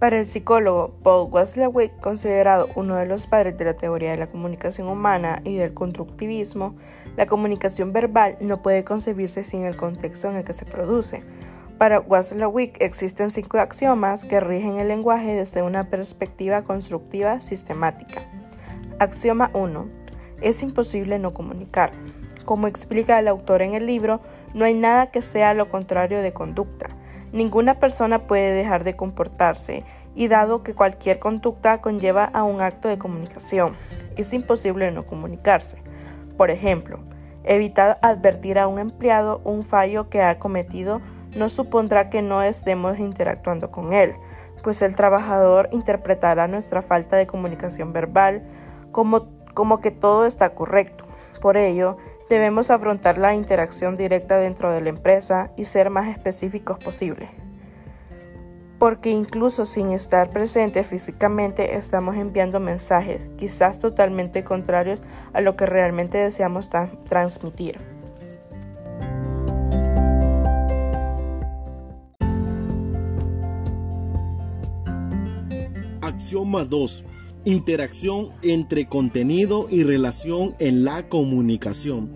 Para el psicólogo Paul Watzlawick, considerado uno de los padres de la teoría de la comunicación humana y del constructivismo, la comunicación verbal no puede concebirse sin el contexto en el que se produce. Para Watzlawick existen cinco axiomas que rigen el lenguaje desde una perspectiva constructiva sistemática. Axioma 1. Es imposible no comunicar. Como explica el autor en el libro, no hay nada que sea lo contrario de conducta. Ninguna persona puede dejar de comportarse y dado que cualquier conducta conlleva a un acto de comunicación, es imposible no comunicarse. Por ejemplo, evitar advertir a un empleado un fallo que ha cometido no supondrá que no estemos interactuando con él, pues el trabajador interpretará nuestra falta de comunicación verbal como, como que todo está correcto. Por ello, Debemos afrontar la interacción directa dentro de la empresa y ser más específicos posible. Porque incluso sin estar presente físicamente estamos enviando mensajes, quizás totalmente contrarios a lo que realmente deseamos transmitir. Axioma 2 interacción entre contenido y relación en la comunicación.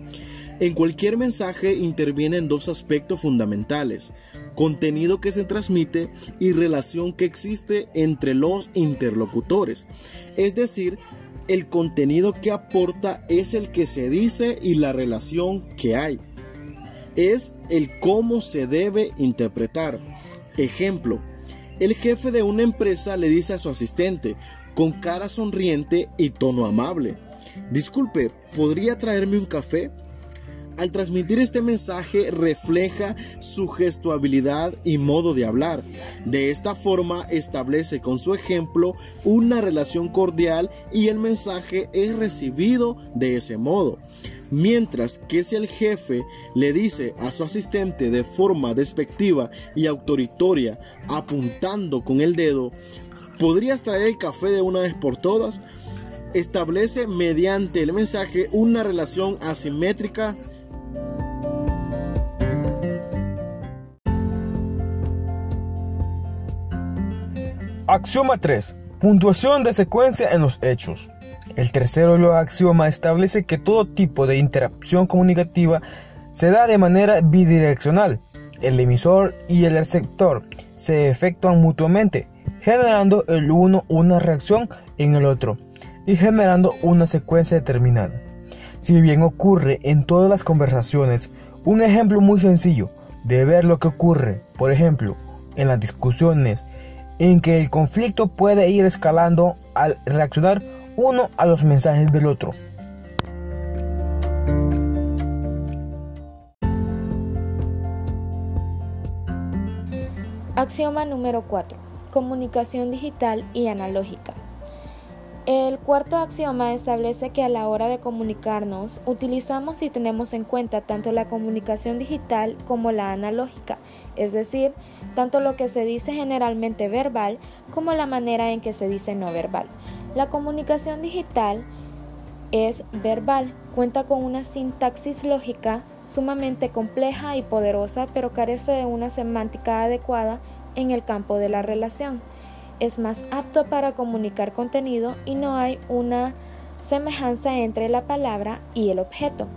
En cualquier mensaje intervienen dos aspectos fundamentales, contenido que se transmite y relación que existe entre los interlocutores. Es decir, el contenido que aporta es el que se dice y la relación que hay. Es el cómo se debe interpretar. Ejemplo, el jefe de una empresa le dice a su asistente, con cara sonriente y tono amable. Disculpe, ¿podría traerme un café? Al transmitir este mensaje refleja su gestuabilidad y modo de hablar. De esta forma establece con su ejemplo una relación cordial y el mensaje es recibido de ese modo. Mientras que si el jefe le dice a su asistente de forma despectiva y autoritaria, apuntando con el dedo, ¿Podrías traer el café de una vez por todas? Establece mediante el mensaje una relación asimétrica Axioma 3. Puntuación de secuencia en los hechos. El tercero de los axiomas establece que todo tipo de interacción comunicativa se da de manera bidireccional. El emisor y el receptor se efectúan mutuamente generando el uno una reacción en el otro y generando una secuencia determinada. Si bien ocurre en todas las conversaciones, un ejemplo muy sencillo de ver lo que ocurre, por ejemplo, en las discusiones, en que el conflicto puede ir escalando al reaccionar uno a los mensajes del otro. Axioma número 4 comunicación digital y analógica. El cuarto axioma establece que a la hora de comunicarnos utilizamos y tenemos en cuenta tanto la comunicación digital como la analógica, es decir, tanto lo que se dice generalmente verbal como la manera en que se dice no verbal. La comunicación digital es verbal, cuenta con una sintaxis lógica sumamente compleja y poderosa, pero carece de una semántica adecuada en el campo de la relación. Es más apto para comunicar contenido y no hay una semejanza entre la palabra y el objeto.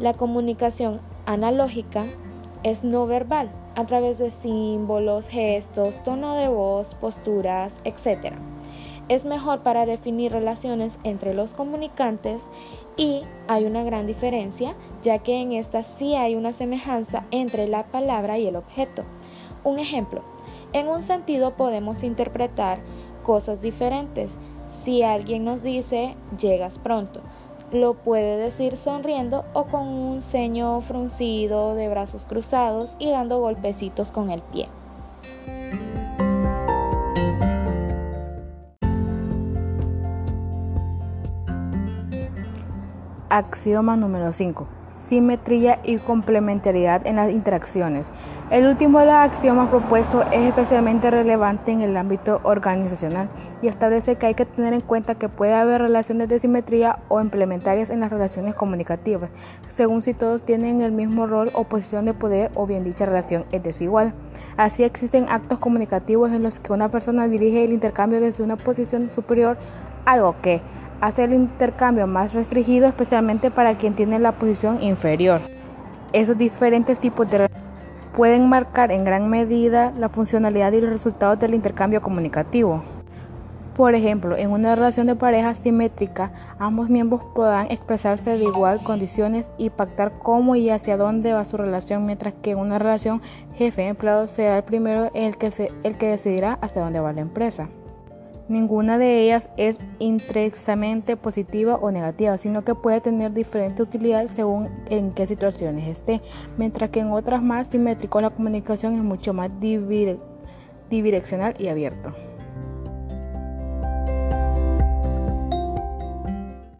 La comunicación analógica es no verbal a través de símbolos, gestos, tono de voz, posturas, etc. Es mejor para definir relaciones entre los comunicantes y hay una gran diferencia ya que en esta sí hay una semejanza entre la palabra y el objeto. Un ejemplo, en un sentido podemos interpretar cosas diferentes. Si alguien nos dice llegas pronto, lo puede decir sonriendo o con un ceño fruncido de brazos cruzados y dando golpecitos con el pie. Axioma número 5. Simetría y complementariedad en las interacciones. El último de los axiomas propuestos es especialmente relevante en el ámbito organizacional y establece que hay que tener en cuenta que puede haber relaciones de simetría o implementarias en las relaciones comunicativas, según si todos tienen el mismo rol o posición de poder o bien dicha relación es desigual. Así existen actos comunicativos en los que una persona dirige el intercambio desde una posición superior, algo que hace el intercambio más restringido especialmente para quien tiene la posición inferior. Esos diferentes tipos de pueden marcar en gran medida la funcionalidad y los resultados del intercambio comunicativo. Por ejemplo, en una relación de pareja simétrica, ambos miembros podrán expresarse de igual condiciones y pactar cómo y hacia dónde va su relación, mientras que en una relación jefe-empleado será el primero el que, el que decidirá hacia dónde va la empresa. Ninguna de ellas es intrínsecamente positiva o negativa, sino que puede tener diferente utilidad según en qué situaciones esté, mientras que en otras más simétricos la comunicación es mucho más bidireccional y abierto.